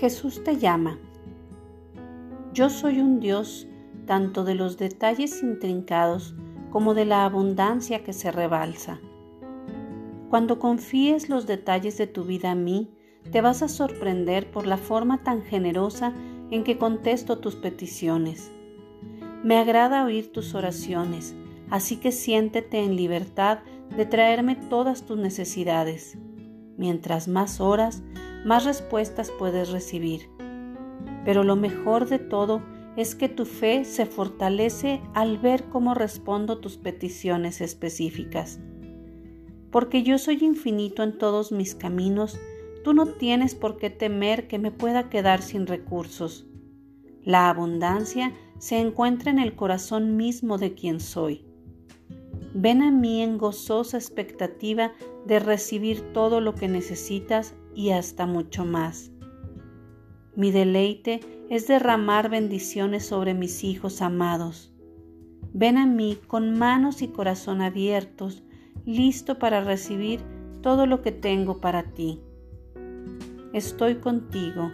Jesús te llama. Yo soy un Dios tanto de los detalles intrincados como de la abundancia que se rebalsa. Cuando confíes los detalles de tu vida a mí, te vas a sorprender por la forma tan generosa en que contesto tus peticiones. Me agrada oír tus oraciones, así que siéntete en libertad de traerme todas tus necesidades. Mientras más oras, más respuestas puedes recibir. Pero lo mejor de todo es que tu fe se fortalece al ver cómo respondo tus peticiones específicas. Porque yo soy infinito en todos mis caminos, tú no tienes por qué temer que me pueda quedar sin recursos. La abundancia se encuentra en el corazón mismo de quien soy. Ven a mí en gozosa expectativa de recibir todo lo que necesitas y hasta mucho más. Mi deleite es derramar bendiciones sobre mis hijos amados. Ven a mí con manos y corazón abiertos, listo para recibir todo lo que tengo para ti. Estoy contigo